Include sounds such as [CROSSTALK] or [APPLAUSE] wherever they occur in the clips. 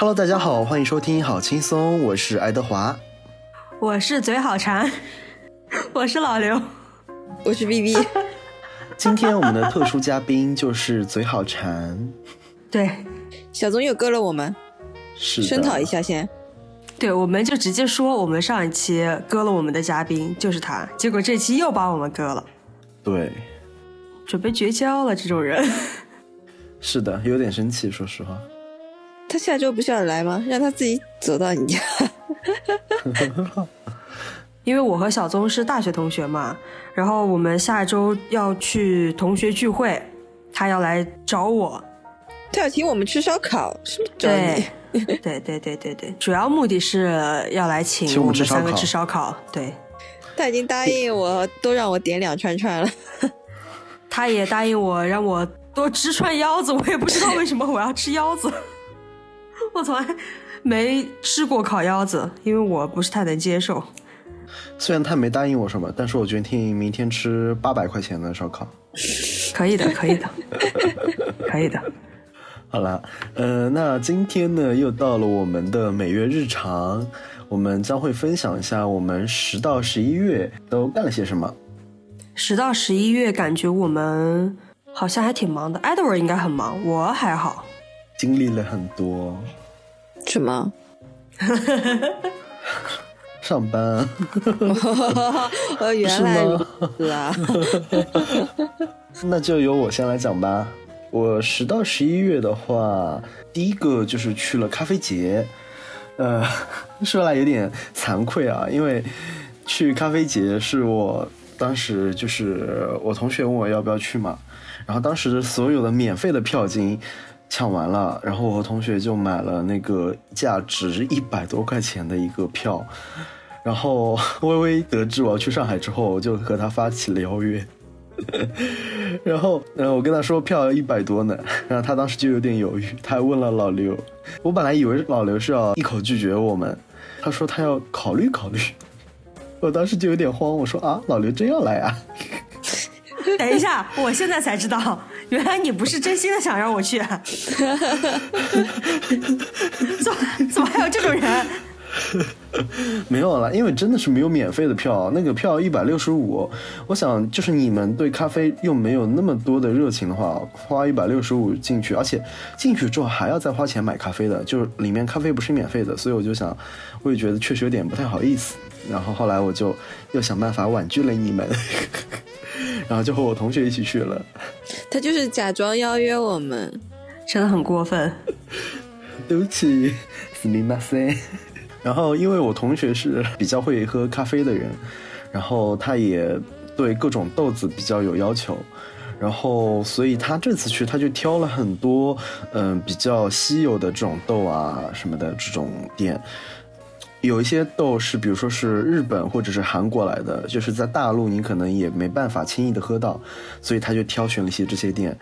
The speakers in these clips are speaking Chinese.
Hello，大家好，欢迎收听好轻松，我是爱德华，我是嘴好馋，[LAUGHS] 我是老刘，我是 B B。[LAUGHS] 今天我们的特殊嘉宾就是嘴好馋，对，小宗又割了我们，是声讨一下先。对，我们就直接说我们上一期割了我们的嘉宾就是他，结果这期又把我们割了，对，准备绝交了，这种人。是的，有点生气，说实话。他下周不是要来吗？让他自己走到你家。[LAUGHS] 因为我和小宗是大学同学嘛，然后我们下周要去同学聚会，他要来找我。他要请我们吃烧烤，是不找你？对对对对对，主要目的是要来请我们三个吃烧烤。对，他已经答应我，都让我点两串串了。[LAUGHS] 他也答应我，让我多吃串腰子。我也不知道为什么我要吃腰子。[LAUGHS] 我从来没吃过烤腰子，因为我不是太能接受。虽然他没答应我什么，但是我决定明天吃八百块钱的烧烤。可以的，可以的，可以的。[LAUGHS] 好了，呃，那今天呢，又到了我们的每月日常，我们将会分享一下我们十到十一月都干了些什么。十到十一月，感觉我们好像还挺忙的。Edward 应该很忙，我还好。经历了很多，什么？上班。呃，[LAUGHS] 原来是啊。[LAUGHS] 那就由我先来讲吧。我十到十一月的话，第一个就是去了咖啡节。呃，[LAUGHS] 说来有点惭愧啊，因为去咖啡节是我当时就是我同学问我要不要去嘛，然后当时所有的免费的票金。抢完了，然后我和同学就买了那个价值一百多块钱的一个票，然后 [LAUGHS] 微微得知我要去上海之后，我就和他发起了邀约，[LAUGHS] 然后，然后我跟他说票要一百多呢，然后他当时就有点犹豫，他还问了老刘，我本来以为老刘是要一口拒绝我们，他说他要考虑考虑，[LAUGHS] 我当时就有点慌，我说啊，老刘真要来啊？等一下，我现在才知道。原来你不是真心的想让我去，[LAUGHS] 怎么怎么还有这种人？[LAUGHS] 没有了，因为真的是没有免费的票，那个票一百六十五。我想，就是你们对咖啡又没有那么多的热情的话，花一百六十五进去，而且进去之后还要再花钱买咖啡的，就是里面咖啡不是免费的，所以我就想，我也觉得确实有点不太好意思。然后后来我就又想办法婉拒了你们。然后就和我同学一起去了，他就是假装邀约我们，[LAUGHS] 真的很过分。对不起，すみません。[LAUGHS] 然后因为我同学是比较会喝咖啡的人，然后他也对各种豆子比较有要求，然后所以他这次去他就挑了很多嗯比较稀有的这种豆啊什么的这种店。 有一些豆是，比如说是日本或者是韩国来的，就是在大陆你可能也没办法轻易的喝到，所以他就挑选了一些这些店。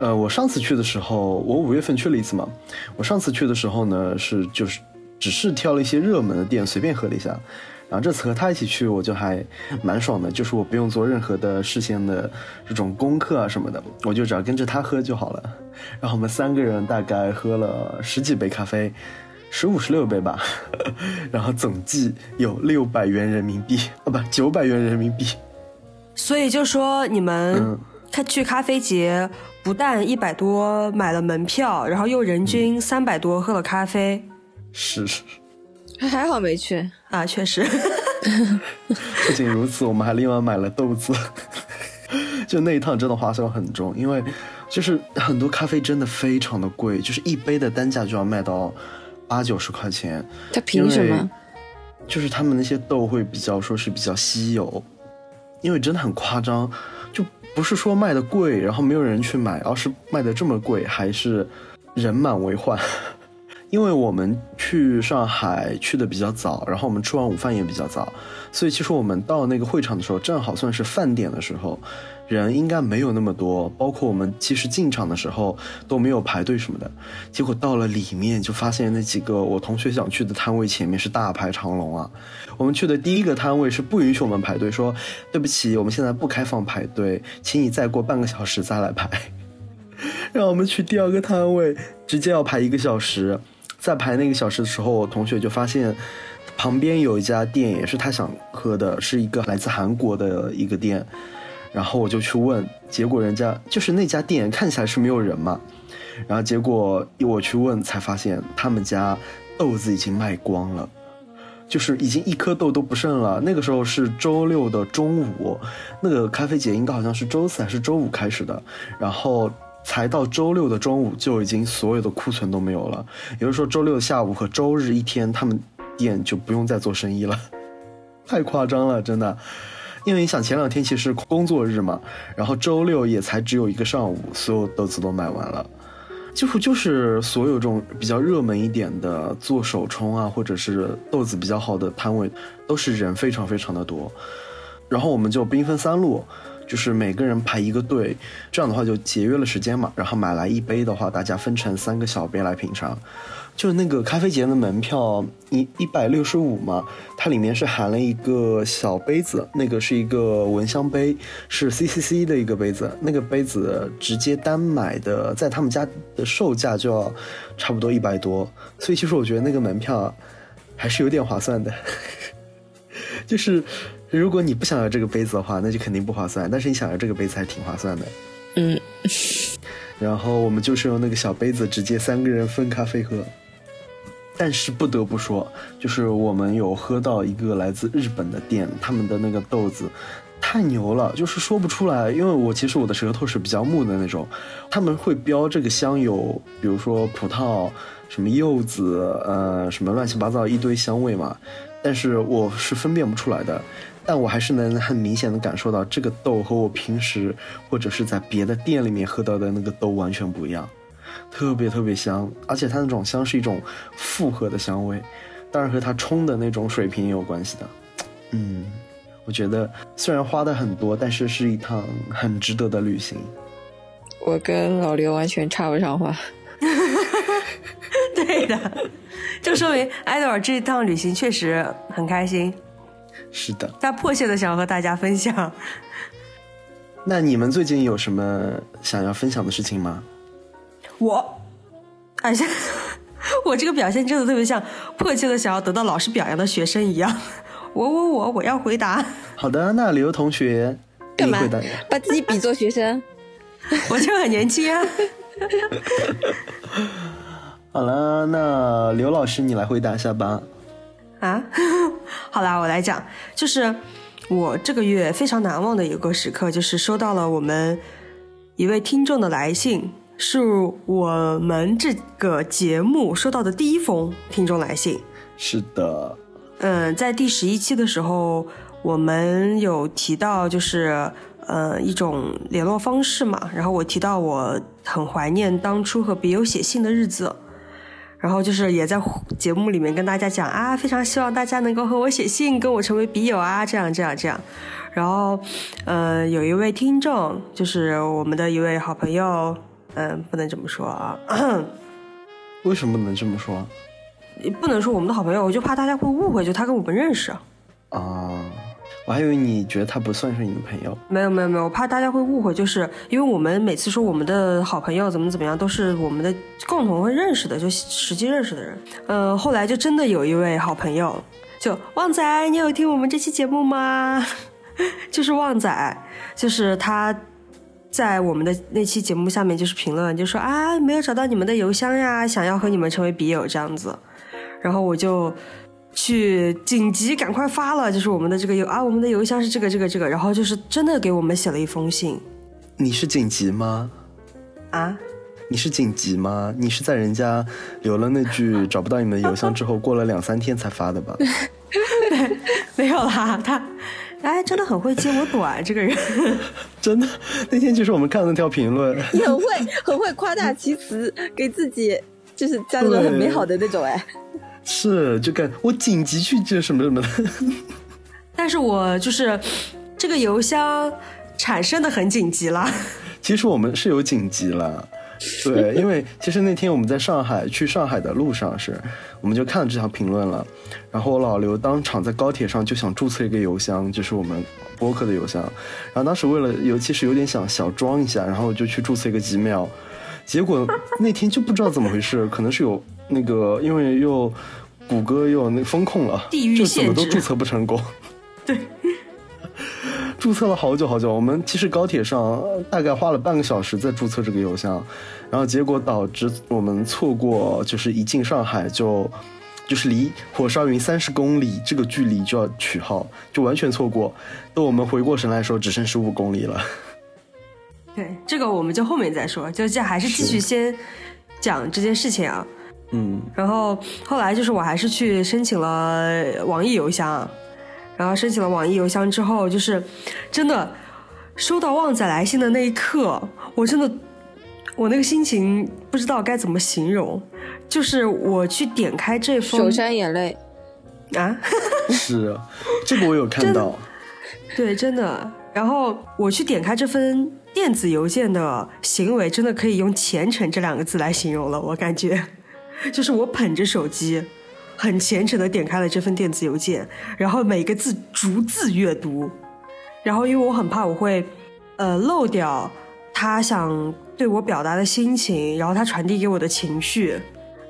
呃，我上次去的时候，我五月份去了一次嘛，我上次去的时候呢是就是只是挑了一些热门的店随便喝了一下，然后这次和他一起去，我就还蛮爽的，就是我不用做任何的事先的这种功课啊什么的，我就只要跟着他喝就好了。然后我们三个人大概喝了十几杯咖啡。十五十六杯吧，[LAUGHS] 然后总计有六百元人民币啊，不九百元人民币。所以就说你们他去咖啡节，不但一百多买了门票，然后又人均三百多喝了咖啡。是是，还好没去啊，确实。[LAUGHS] 不仅如此，我们还另外买了豆子。[LAUGHS] 就那一趟真的花销很重，因为就是很多咖啡真的非常的贵，就是一杯的单价就要卖到。八九十块钱，他凭什么？就是他们那些豆会比较说是比较稀有，因为真的很夸张，就不是说卖的贵，然后没有人去买，而是卖的这么贵，还是人满为患。[LAUGHS] 因为我们去上海去的比较早，然后我们吃完午饭也比较早，所以其实我们到那个会场的时候，正好算是饭点的时候。人应该没有那么多，包括我们其实进场的时候都没有排队什么的，结果到了里面就发现那几个我同学想去的摊位前面是大排长龙啊。我们去的第一个摊位是不允许我们排队，说对不起，我们现在不开放排队，请你再过半个小时再来排。[LAUGHS] 让我们去第二个摊位，直接要排一个小时，在排那个小时的时候，我同学就发现旁边有一家店也是他想喝的，是一个来自韩国的一个店。然后我就去问，结果人家就是那家店看起来是没有人嘛。然后结果我去问才发现，他们家豆子已经卖光了，就是已经一颗豆都不剩了。那个时候是周六的中午，那个咖啡节应该好像是周四还是周五开始的，然后才到周六的中午就已经所有的库存都没有了。也就是说，周六下午和周日一天，他们店就不用再做生意了，太夸张了，真的。因为你想前两天其实工作日嘛，然后周六也才只有一个上午，所有豆子都卖完了，几乎就是所有这种比较热门一点的做手冲啊，或者是豆子比较好的摊位，都是人非常非常的多。然后我们就兵分三路，就是每个人排一个队，这样的话就节约了时间嘛。然后买来一杯的话，大家分成三个小杯来品尝。就是那个咖啡节的门票一一百六十五嘛，它里面是含了一个小杯子，那个是一个蚊香杯，是 CCC 的一个杯子，那个杯子直接单买的，在他们家的售价就要差不多一百多，所以其实我觉得那个门票还是有点划算的。[LAUGHS] 就是如果你不想要这个杯子的话，那就肯定不划算；但是你想要这个杯子还挺划算的。嗯，[LAUGHS] 然后我们就是用那个小杯子，直接三个人分咖啡喝。但是不得不说，就是我们有喝到一个来自日本的店，他们的那个豆子太牛了，就是说不出来。因为我其实我的舌头是比较木的那种，他们会标这个香有，比如说葡萄、什么柚子，呃，什么乱七八糟一堆香味嘛。但是我是分辨不出来的，但我还是能很明显的感受到这个豆和我平时或者是在别的店里面喝到的那个豆完全不一样。特别特别香，而且它那种香是一种复合的香味，当然和它冲的那种水平也有关系的。嗯，我觉得虽然花的很多，但是是一趟很值得的旅行。我跟老刘完全插不上话。[LAUGHS] 对的，就说明艾德尔这一趟旅行确实很开心。是的，他迫切的想要和大家分享。那你们最近有什么想要分享的事情吗？我，哎呀，[LAUGHS] 我这个表现真的特别像迫切的想要得到老师表扬的学生一样。我我我我要回答。好的，那刘同学，[LAUGHS] 干嘛把自己比作学生？[LAUGHS] 我就很年轻啊。好了，那刘老师你来回答一下吧。啊，好啦，我来讲，就是我这个月非常难忘的一个时刻，就是收到了我们一位听众的来信。是我们这个节目收到的第一封听众来信。是的，嗯，在第十一期的时候，我们有提到就是呃一种联络方式嘛，然后我提到我很怀念当初和笔友写信的日子，然后就是也在节目里面跟大家讲啊，非常希望大家能够和我写信，跟我成为笔友啊，这样这样这样。然后，呃，有一位听众，就是我们的一位好朋友。嗯，不能这么说啊。[COUGHS] 为什么不能这么说？不能说我们的好朋友，我就怕大家会误会，就他跟我们认识。啊，我还以为你觉得他不算是你的朋友。没有没有没有，我怕大家会误会，就是因为我们每次说我们的好朋友怎么怎么样，都是我们的共同会认识的，就实际认识的人。呃，后来就真的有一位好朋友，就旺仔，你有听我们这期节目吗？[LAUGHS] 就是旺仔，就是他。在我们的那期节目下面就是评论，就说啊没有找到你们的邮箱呀，想要和你们成为笔友这样子，然后我就去紧急赶快发了，就是我们的这个邮啊，我们的邮箱是这个这个这个，然后就是真的给我们写了一封信。你是紧急吗？啊？你是紧急吗？你是在人家留了那句 [LAUGHS] 找不到你们的邮箱之后，过了两三天才发的吧？[LAUGHS] 没有啦，他。哎，真的很会接我短，这个人 [LAUGHS] 真的。那天就是我们看了那条评论，你很会，很会夸大其词，给自己就是加那种很美好的那种。哎，是，就感我紧急去接什么什么的。[LAUGHS] 但是我就是这个邮箱产生的很紧急了。其实我们是有紧急了。对，因为其实那天我们在上海去上海的路上是，我们就看了这条评论了，然后我老刘当场在高铁上就想注册一个邮箱，就是我们播客的邮箱，然后当时为了尤其是有点想小装一下，然后就去注册一个 Gmail，结果那天就不知道怎么回事，[LAUGHS] 可能是有那个因为又谷歌又那风控了，地域就怎么都注册不成功。[LAUGHS] 对，注册了好久好久，我们其实高铁上呃大概花了半个小时在注册这个邮箱，然后结果导致我们错过，就是一进上海就。就是离火烧云三十公里这个距离就要取号，就完全错过。等我们回过神来的时候，只剩十五公里了。对，这个我们就后面再说，就这还是继续先讲这件事情啊。嗯，然后后来就是我还是去申请了网易邮箱，然后申请了网易邮箱之后，就是真的收到旺仔来信的那一刻，我真的我那个心情不知道该怎么形容，就是我去点开这封手沾眼泪。啊，[LAUGHS] 是，这个我有看到。对，真的。然后我去点开这份电子邮件的行为，真的可以用虔诚这两个字来形容了。我感觉，[LAUGHS] 就是我捧着手机，很虔诚的点开了这份电子邮件，然后每个字逐字阅读。然后因为我很怕我会，呃，漏掉他想对我表达的心情，然后他传递给我的情绪，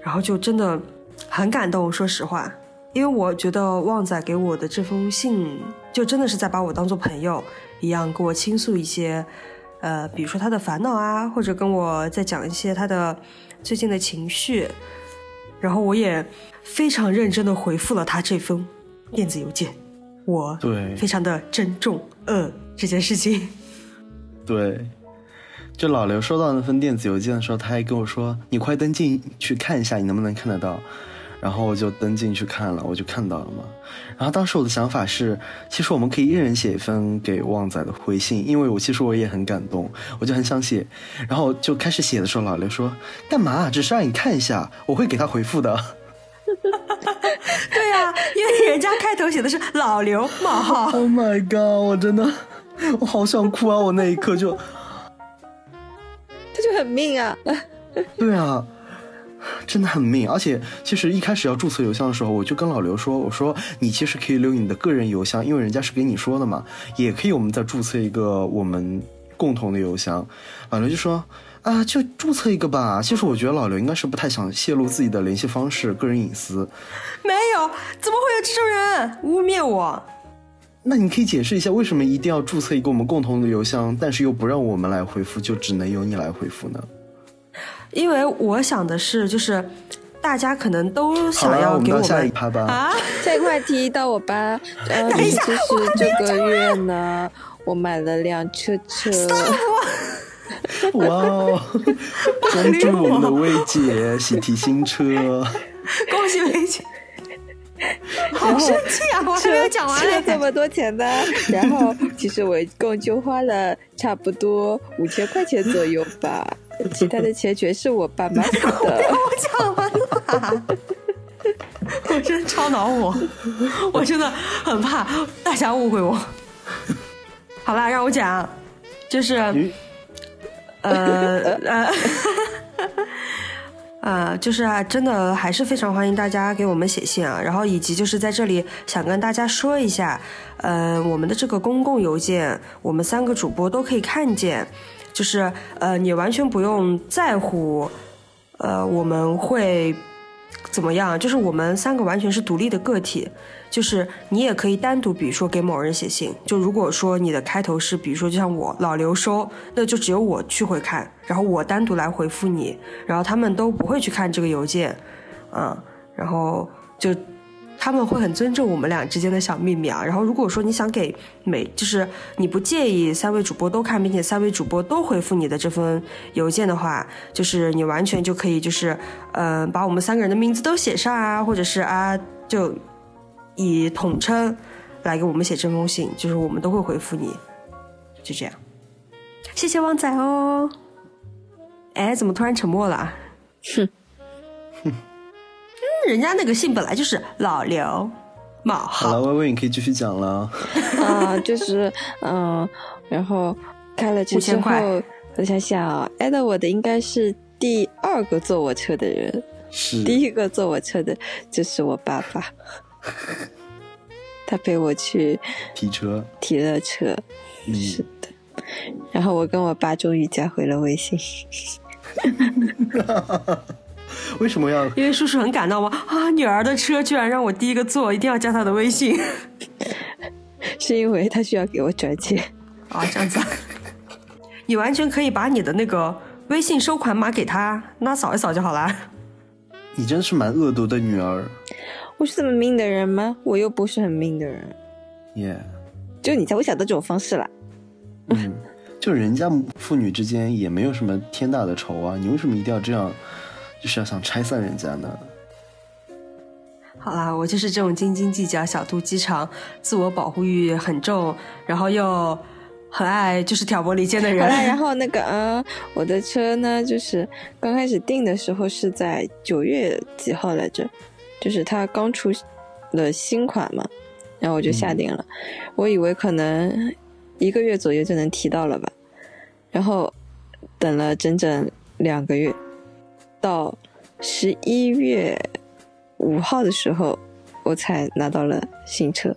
然后就真的很感动。说实话。因为我觉得旺仔给我的这封信，就真的是在把我当做朋友一样，跟我倾诉一些，呃，比如说他的烦恼啊，或者跟我在讲一些他的最近的情绪，然后我也非常认真的回复了他这封电子邮件，我对非常的珍重呃这件事情。[LAUGHS] 对，就老刘收到那封电子邮件的时候，他还跟我说：“你快登进去看一下，你能不能看得到？”然后我就登进去看了，我就看到了嘛。然后当时我的想法是，其实我们可以一人写一封给旺仔的回信，因为我其实我也很感动，我就很想写。然后就开始写的时候，老刘说：“干嘛？只是让你看一下，我会给他回复的。[LAUGHS] ”对呀、因为人家开头写的是老刘冒号，Oh my god！我真的，我好想哭啊！我那一刻就，[LAUGHS] 他就很命啊！对啊，[LAUGHS] 真的很命。而且其实一开始要注册邮箱的时候，我就跟老刘说：“我说你其实可以留你的个人邮箱，因为人家是给你说的嘛，也可以我们再注册一个我们共同的邮箱。”老刘就说：“啊，就注册一个吧。”其实我觉得老刘应该是不太想泄露自己的联系方式、个人隐私。没有，怎么会有这种人污蔑我？那你可以解释一下，为什么一定要注册一个我们共同的邮箱，但是又不让我们来回复，就只能由你来回复呢？因为我想的是，就是大家可能都，想要给我们到下一趴吧。啊，下一个话题到我吧。[LAUGHS] 呃，等一下就是这个月呢，我买了辆车车。哇哦！[LAUGHS] 恭祝我们的薇姐喜提新车。[LAUGHS] 恭喜薇姐！好生气啊！我还没有讲完嘞。吃了这么多钱呢，然后其实我一共就花了差不多五千块钱左右吧，其他的钱全是我爸妈 [LAUGHS] 付的。我讲完了，我真超恼火，[LAUGHS] 我真的很怕大家误会我。好啦，让我讲，就是呃呃呃。[LAUGHS] 呃，就是啊，真的还是非常欢迎大家给我们写信啊，然后以及就是在这里想跟大家说一下，呃，我们的这个公共邮件，我们三个主播都可以看见，就是呃，你完全不用在乎，呃，我们会怎么样？就是我们三个完全是独立的个体，就是你也可以单独，比如说给某人写信。就如果说你的开头是，比如说就像我老刘收，那就只有我去会看，然后我单独来回复你，然后他们都不会去看这个邮件，嗯，然后就。他们会很尊重我们俩之间的小秘密啊。然后，如果说你想给每，就是你不介意三位主播都看，并且三位主播都回复你的这封邮件的话，就是你完全就可以，就是呃，把我们三个人的名字都写上啊，或者是啊，就以统称来给我们写这封信，就是我们都会回复你，就这样。谢谢旺仔哦。哎，怎么突然沉默了啊？哼。嗯，人家那个姓本来就是老刘冒号。好了，微微，你可以继续讲了。[LAUGHS] 啊，就是嗯，然后开了车之后，我想想，挨到我的应该是第二个坐我车的人，是。第一个坐我车的就是我爸爸，[LAUGHS] 他陪我去提车，提了车，嗯，是的。然后我跟我爸终于加回了微信，[LAUGHS] 为什么要？因为叔叔很感动吗？啊，女儿的车居然让我第一个坐，一定要加她的微信。[LAUGHS] 是因为他需要给我转钱。啊，这样子啊，你完全可以把你的那个微信收款码给他，那扫一扫就好啦。你真是蛮恶毒的女儿，我是这么命的人吗？我又不是很命的人，耶、就你才会想到这种方式啦。嗯，就人家父女之间也没有什么天大的仇啊，你为什么一定要这样，就是要想拆散人家呢？好啦，我就是这种斤斤计较、小肚鸡肠、自我保护欲很重，然后又很爱就是挑拨离间的人 [LAUGHS] 好啦，然。后那个嗯，我的车呢，就是刚开始订的时候是在九月几号来着，就是它刚出了新款嘛，然后我就下定了，我以为可能一个月左右就能提到了吧，然后等了整整两个月，到十一月五号的时候，我才拿到了新车。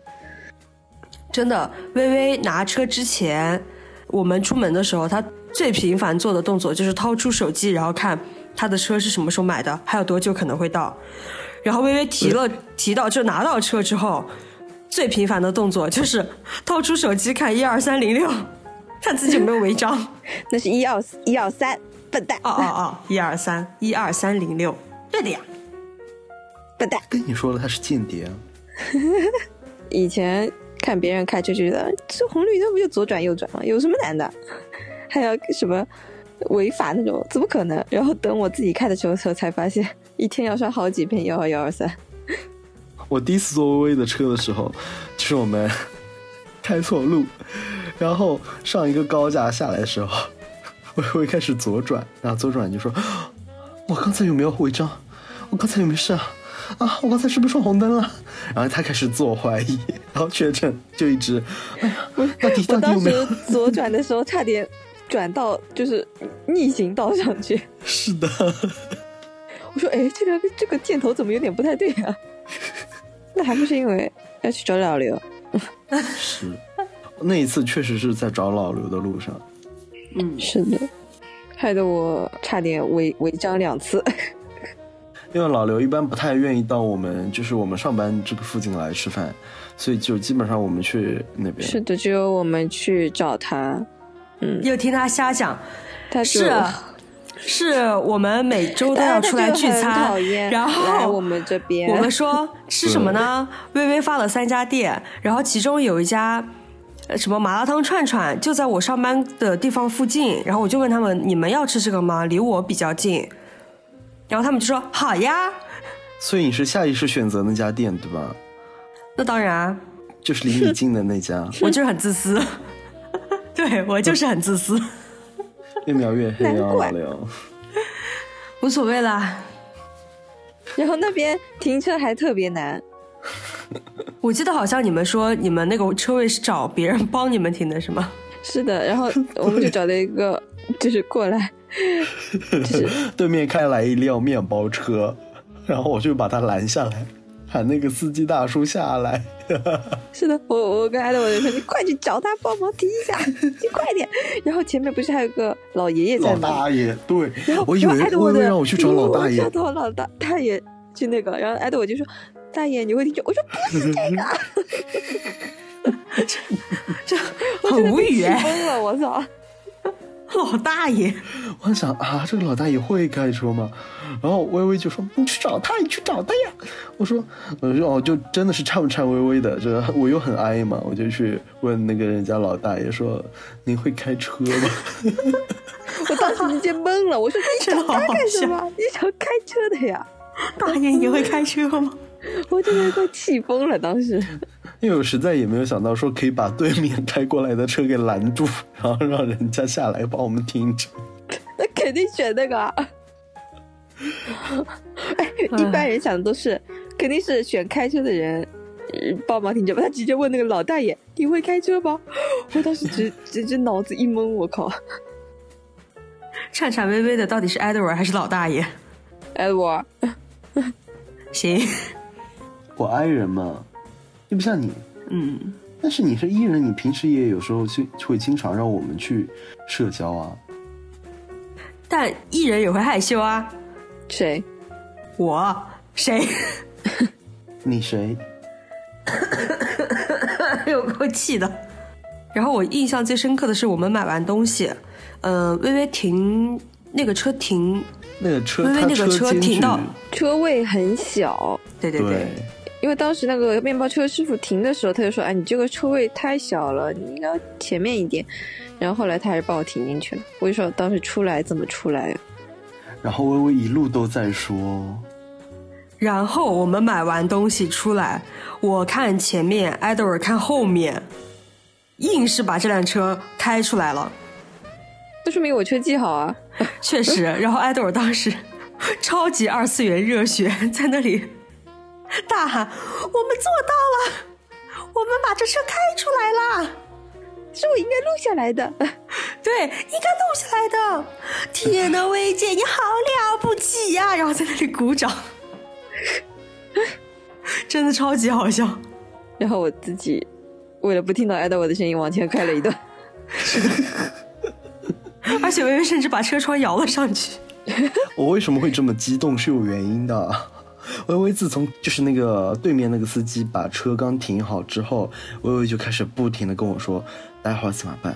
真的，微微拿车之前，我们出门的时候，她最频繁做的动作就是掏出手机，然后看她的车是什么时候买的，还有多久可能会到。然后微微提了提到就拿到车之后，最频繁的动作就是掏出手机看一二三零六，看自己有没有违章。[LAUGHS] 那是一二一二三，笨蛋，哦哦哦，一二三，一二三零六，对的呀。笨蛋。跟你说了他是间谍啊，[LAUGHS] 以前看别人开车就觉得这红绿灯不就左转右转吗？有什么难的？[LAUGHS] 还要什么违法那种？怎么可能？然后等我自己开的时候，才发现 [LAUGHS] 一天要刷好几遍幺二幺二三。我第一次坐微微的车的时候，就是我们开错路，然后上一个高架下来的时候，[LAUGHS] 微微开始左转，然后左转就说：“我刚才有没有违章？我刚才有没有事啊？啊，我刚才是不是闯红灯了？”然后他开始自我怀疑，然后全程就一直，哎呀，到底我当到底有没有时？左转的时候差点转到就是逆行道上去。[LAUGHS] 是的，我说：“哎，这个这个箭头怎么有点不太对啊？”那还不是因为要去找老刘？[LAUGHS] 是那一次确实是在找老刘的路上。嗯，是的，害得我差点违违章两次。[LAUGHS] 因为老刘一般不太愿意到我们就是我们上班这个附近来吃饭，所以就基本上我们去那边。是的，只有我们去找他，嗯，又听他瞎讲，他是是我们每周都要出来聚餐讨，厌然后来我们这边，我们说 [LAUGHS] 吃什么呢？微微发了三家店，然后其中有一家呃什么麻辣烫串串就在我上班的地方附近，然后我就问他们你们要吃这个吗？离我比较近，然后他们就说好呀，所以你是下意识选择那家店对吧？那当然啊，就是离你近的那家，[LAUGHS] 我就是很自私，[LAUGHS] 对我就是很自私，越描越黑啊。[LAUGHS] 无所谓啦。然后那边停车还特别难，[LAUGHS] 我记得好像你们说你们那个车位是找别人帮你们停的是吗？是的，然后我们就找了一个，[LAUGHS] 就是过来，[LAUGHS] 就是对面开来一辆面包车，然后我就把他拦下来，喊那个司机大叔下来。是的，我我跟艾德我就说你快去找他帮忙提一下，你快点。然后前面不是还有个老爷爷在老吗？大爷，对然后，我以为艾德我让我去找老大爷我，找到老大大爷去那个，然后艾德我就说大爷你会听见，我说不是这个，[LAUGHS] 这很无语疯了，我操！老大爷，我想啊，这个老大爷会开车吗？然后微微就说：“你去找他，你去找他呀。”我说：“我说哦，就真的是颤颤巍巍的，这我又很哀嘛，我就去问那个人家老大爷说：‘您会开车吗 [LAUGHS] [LAUGHS] 我当时直接懵了，我说你找他干什么？你找开车的呀？大爷你会开车吗？[LAUGHS] 我真的快气疯了，当时。[LAUGHS] ’因为我实在也没有想到说可以把对面开过来的车给拦住，然后让人家下来帮我们停车。[LAUGHS] 那肯定选那个、啊。哎，一般人想的都是，肯定是选开车的人呃帮忙停车吧。他直接问那个老大爷：“你会开车吗？”我当时直直直脑子一懵，我靠！颤颤巍巍的到底是 Edward 还是老大爷？？Edward，行，我 I 人嘛，又不像你，嗯，但是你是 E 人，你平时也有时候去会经常让我们去社交啊。但艺人也会害羞啊。谁？我谁？你谁？[LAUGHS] 有够气的。然后我印象最深刻的是，我们买完东西，呃，微微停那个车停，那个车，微微那个车停到车位很小，对对对，因为当时那个面包车师傅停的时候，他就说：“哎，你这个车位太小了，你应该前面一点。”然后后来他还是把我停进去了。我就说当时出来怎么出来呀？然后微微一路都在说，然后我们买完东西出来，我看前面，艾德尔看后面，硬是把这辆车开出来了。那说明我车技好啊！确实，然后艾德尔当时超级二次元热血，在那里大喊：“我们做到了，我们把这车开出来了。”是我应该录下来的。对，应该录下来的。天呐，薇姐你好了不起呀、然后在那里鼓掌，真的超级好笑。然后我自己为了不听到艾德我的声音，往前开了一段。[LAUGHS] 是的而且薇薇甚至把车窗摇了上去。[LAUGHS] 我为什么会这么激动是有原因的。微微自从就是那个对面那个司机把车刚停好之后，微微就开始不停的跟我说：“待会儿怎么办？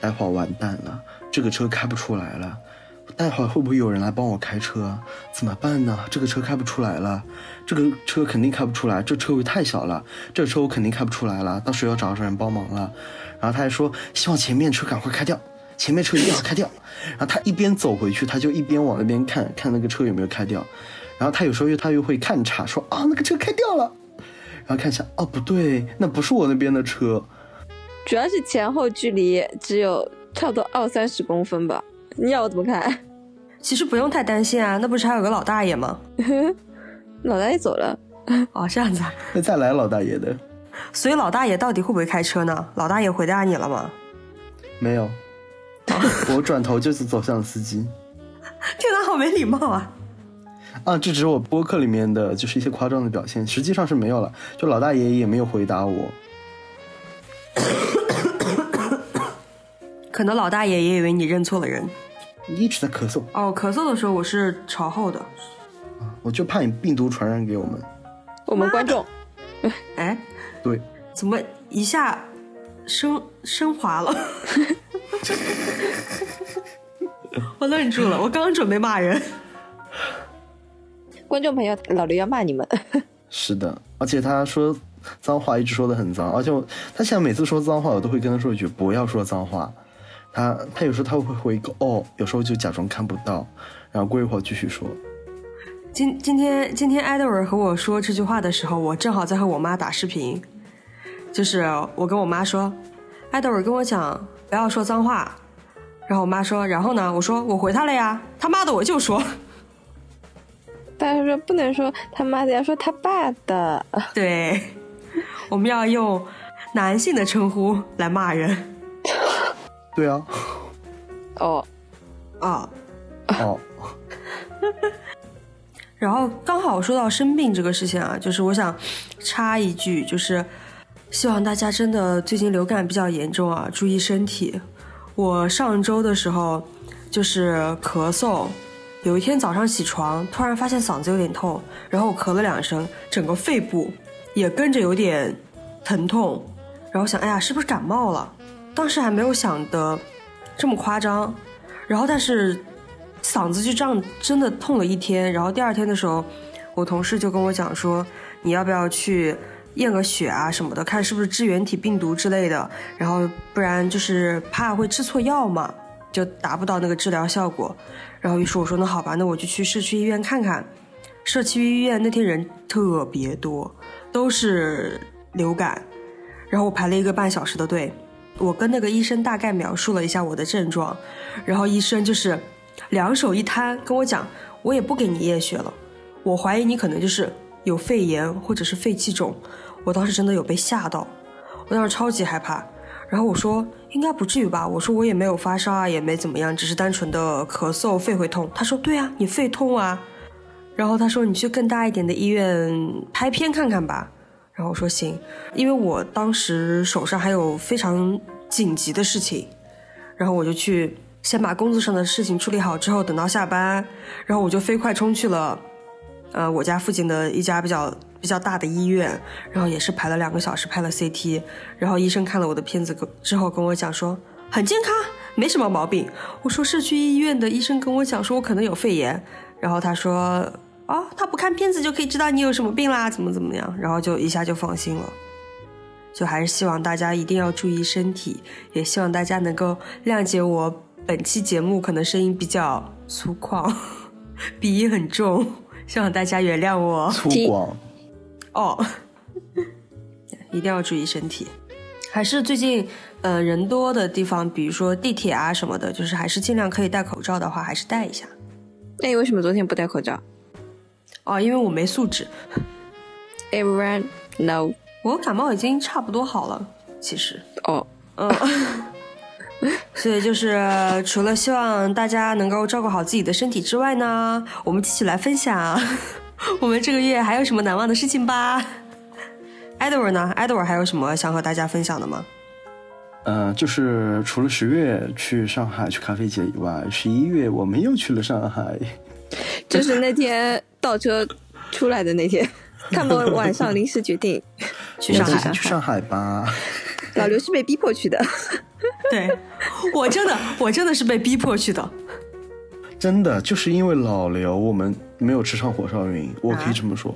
待会儿完蛋了，这个车开不出来了。待会儿会不会有人来帮我开车？怎么办呢？这个车开不出来了，这个车肯定开不出来，这车位太小了，这车我肯定开不出来了，到时候要找找人帮忙了。”然后他还说：“希望前面车赶快开掉。”前面车一定要开掉，然后他一边走回去，他就一边往那边看看那个车有没有开掉，然后他有时候又他又会看岔，说啊那个车开掉了，然后看一下哦不对，那不是我那边的车，主要是前后距离只有差不多二三十公分吧。你要我怎么开？其实不用太担心啊，那不是还有个老大爷吗？[LAUGHS] 老大爷走了，哦，这样子啊。那再来老大爷的所以老大爷到底会不会开车呢？老大爷回答你了吗？没有，[LAUGHS] 我转头就是走向司机天哪，[LAUGHS] 好没礼貌啊！啊，这只是我播客里面的就是一些夸张的表现，实际上是没有了，就老大爷也没有回答我，[COUGHS] 可能老大爷也以为你认错了人。你一直在咳嗽，哦，咳嗽的时候我是朝后的。我就怕你病毒传染给我们，我们观众 [LAUGHS] 哎，对。怎么一下升升华了？[LAUGHS] 我愣住了，我刚准备骂人。观众朋友，老刘要骂你们。[LAUGHS] 是的，而且他说脏话一直说的很脏，而且我他现在每次说脏话，我都会跟他说一句不要说脏话。他他有时候他会回一个哦，有时候就假装看不到，然后过一会儿继续说。今今天今天艾德尔和我说这句话的时候，我正好在和我妈打视频，就是我跟我妈说，艾德尔跟我讲不要说脏话，然后我妈说，然后呢，我说我回他了呀，他妈的我就说，大家说不能说他妈的，要说他爸的。对，我们要用男性的称呼来骂人对啊，哦，啊。哦，[LAUGHS] 然后刚好说到生病这个事情啊，就是我想插一句，就是希望大家真的最近流感比较严重啊，注意身体。我上周的时候就是咳嗽，有一天早上起床，突然发现嗓子有点痛，然后我咳了两声，整个肺部也跟着有点疼痛，然后想，哎呀，是不是感冒了？当时还没有想的这么夸张，然后但是嗓子就这样真的痛了一天，然后第二天的时候，我同事就跟我讲说，你要不要去验个血啊什么的，看是不是支原体病毒之类的，然后不然就是怕会吃错药嘛，就达不到那个治疗效果。然后于是我说那好吧，那我就去社区医院看看。社区医院那天人特别多，都是流感，然后我排了一个半小时的队。我跟那个医生大概描述了一下我的症状，然后医生就是两手一摊跟我讲，我也不给你验血了，我怀疑你可能就是有肺炎或者是肺气肿。我当时真的有被吓到，我当时超级害怕。然后我说应该不至于吧，我说我也没有发烧啊，也没怎么样，只是单纯的咳嗽，肺会痛。他说对啊，你肺痛啊。然后他说你去更大一点的医院拍片看看吧。然后我说行，因为我当时手上还有非常紧急的事情，然后我就去先把工作上的事情处理好之后，等到下班，然后我就飞快冲去了呃我家附近的一家比较比较大的医院，然后也是排了两个小时拍了 CT，然后医生看了我的片子跟之后跟我讲说很健康，没什么毛病。我说社区医院的医生跟我讲说我可能有肺炎，然后他说哦他不看片子就可以知道你有什么病啦，怎么怎么样，然后就一下就放心了。就还是希望大家一定要注意身体，也希望大家能够谅解我本期节目可能声音比较粗犷，[LAUGHS] 鼻音很重，希望大家原谅我粗犷。哦。[LAUGHS] 一定要注意身体，还是最近呃人多的地方，比如说地铁啊什么的，就是还是尽量可以戴口罩的话，还是戴一下。那你为什么昨天不戴口罩？哦，因为我没素质。Everyone know。我感冒已经差不多好了，其实。哦，嗯。[LAUGHS] 所以就是除了希望大家能够照顾好自己的身体之外呢，我们继续来分享 [LAUGHS] 我们这个月还有什么难忘的事情吧。Edward 呢？Edward 还有什么想和大家分享的吗？嗯、就是除了十月去上海去咖啡节以外，十一月我们又去了上海。[LAUGHS] 就是那天倒车出来的那天，[LAUGHS] 他们晚上临时决定去上海。去上海吧。老刘是被逼迫去的。对，我真的，我真的是被逼迫去的。真的就是因为老刘，我们没有吃上火烧云，我可以这么说。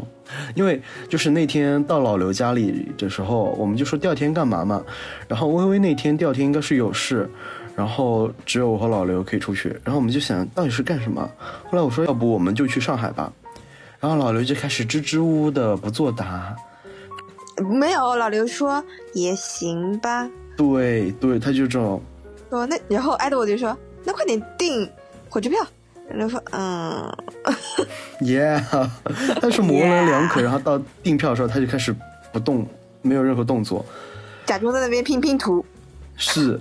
因为就是那天到老刘家里的时候，我们就说第二天干嘛嘛。然后微微那天第二天应该是有事，然后只有我和老刘可以出去。然后我们就想到底是干什么。后来我说要不我们就去上海吧。然后老刘就开始支支吾吾的不作答。没有，老刘说也行吧。对对，他就这种。说那然后艾德我就说那快点订火车票。刘说嗯。[LAUGHS] Yeah，[LAUGHS] 但是模棱两可。然后到订票的时候，他就开始不动，没有任何动作，假装在那边拼拼图。是，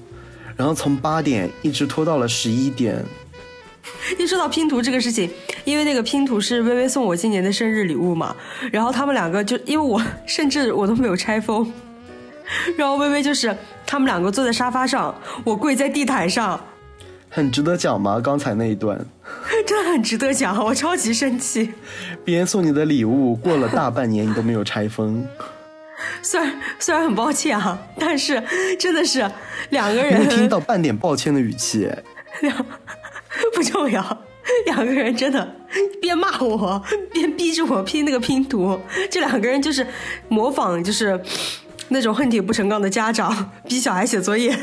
然后从八点一直拖到了十一点。一说到拼图这个事情，因为那个拼图是微微送我今年的生日礼物嘛，然后他们两个就因为我甚至我都没有拆封，[LAUGHS] 然后微微就是他们两个坐在沙发上，我跪在地毯上，很值得讲吗？刚才那一段 [LAUGHS] 真的很值得讲，我超级生气。别人送你的礼物过了大半年你都没有拆封，[LAUGHS] 虽然虽然很抱歉啊，但是真的是两个人没听到半点抱歉的语气。[LAUGHS] 两不重要，两个人真的边骂我边逼着我拼那个拼图，这两个人就是模仿，就是那种恨铁不成钢的家长逼小孩写作业，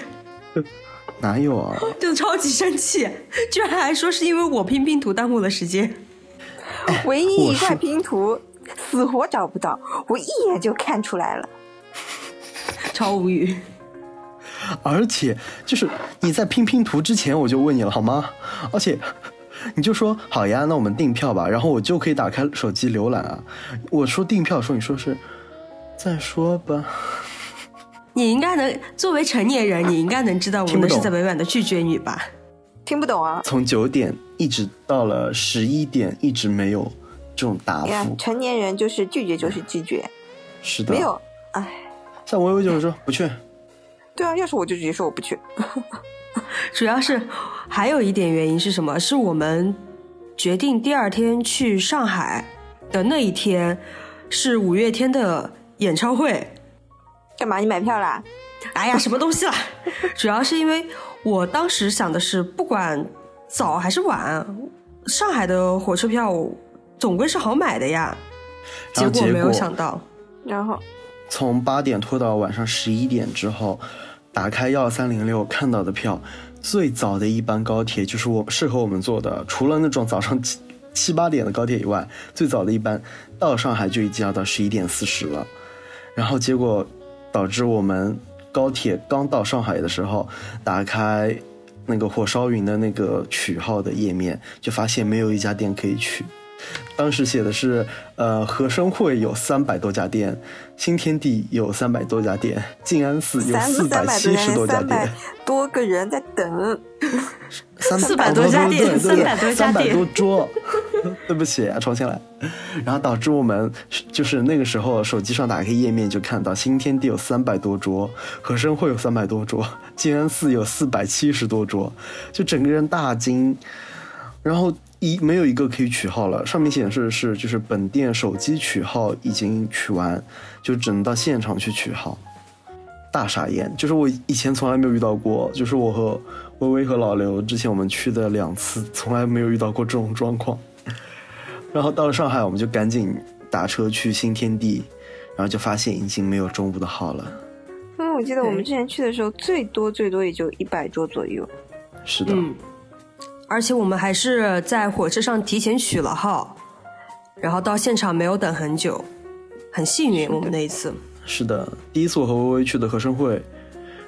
哪有啊？[LAUGHS] 真的超级生气，居然还说是因为我拼拼图耽误了时间。[LAUGHS] 唯一一块拼图死活找不到，我一眼就看出来了，[LAUGHS] 超无语。而且就是你在拼拼图之前我就问你了好吗？而且你就说好呀，那我们订票吧，然后我就可以打开手机浏览啊。我说订票的时候，你说是再说吧。你应该能作为成年人，你应该能知道我们是在委婉的拒绝你吧？听不懂啊。从九点一直到了十一点，一直没有这种答呀复。，成年人就是拒绝就是拒绝，是的，没有。哎，像微微就是说不去，对啊，要是我就直接说我不去。[LAUGHS] 主要是还有一点原因是什么？是我们决定第二天去上海的那一天是五月天的演唱会。干嘛？你买票啦？哎呀，什么东西啦？[LAUGHS] 主要是因为我当时想的是，不管早还是晚，上海的火车票总归是好买的呀。然后果没有想到，然后从八点拖到晚上十一点之后，打开幺三零六看到的票，最早的一班高铁就是我适合我们坐的，除了那种早上七七八点的高铁以外，最早的一班到上海就已经要到十一点四十了，然后结果导致我们高铁刚到上海的时候，打开那个火烧云的那个取号的页面，就发现没有一家店可以取。当时写的是，呃，和生汇有三百多家店，新天地有三百多家店，静安寺有三四百七十多家店，多个人在等。三400多家店对对对300多家三百店多桌，对不起啊，重新来。然后导致我们就是那个时候手机上打开页面就看到新天地有三百多桌，和生会有三百多桌，静安寺有四百七十多桌，就整个人大惊。然后一没有一个可以取号了，上面显示是就是本店手机取号已经取完，就只能到现场去取号。大傻眼，就是我以前从来没有遇到过，就是我和微微和老刘之前我们去的两次，从来没有遇到过这种状况。[LAUGHS] 然后到了上海，我们就赶紧打车去新天地，然后就发现已经没有中午的号了。因为我记得我们之前去的时候，最多最多也就一百桌左右。是的，嗯，而且我们还是在火车上提前取了号，然后到现场没有等很久，很幸运我们那一次。是的，第一次我和微微去的合生汇，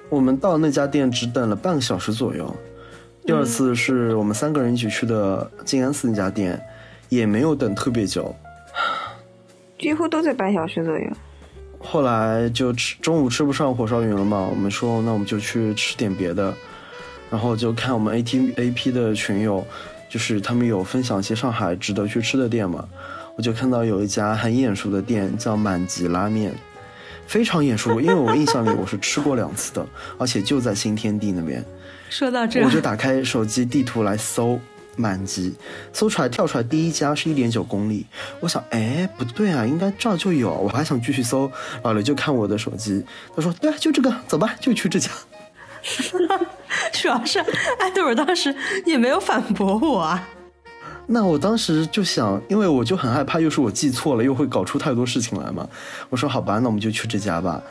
我们到那家店只等了半个小时左右。第二次是我们三个人一起去的静安寺那家店，也没有等特别久。几乎都在半小时左右。后来就吃中午吃不上火烧云了嘛，我们说那我们就去吃点别的，然后就看我们 A T A P 的群友，就是他们有分享一些上海值得去吃的店嘛，我就看到有一家很眼熟的店叫满吉拉面，非常眼熟，因为我印象里我是吃过两次的，[LAUGHS] 而且就在新天地那边，说到这我，就打开手机地图来搜满级，搜出来跳出来第一家是一点九公里，我想哎不对啊，应该这儿就有，我还想继续搜，老刘就看我的手机，他说对啊，就这个，走吧，就去这家。[LAUGHS] 主要是艾德尔当时也没有反驳我啊。那我当时就想，因为我就很害怕，又是我记错了，又会搞出太多事情来嘛。我说好吧，那我们就去这家吧。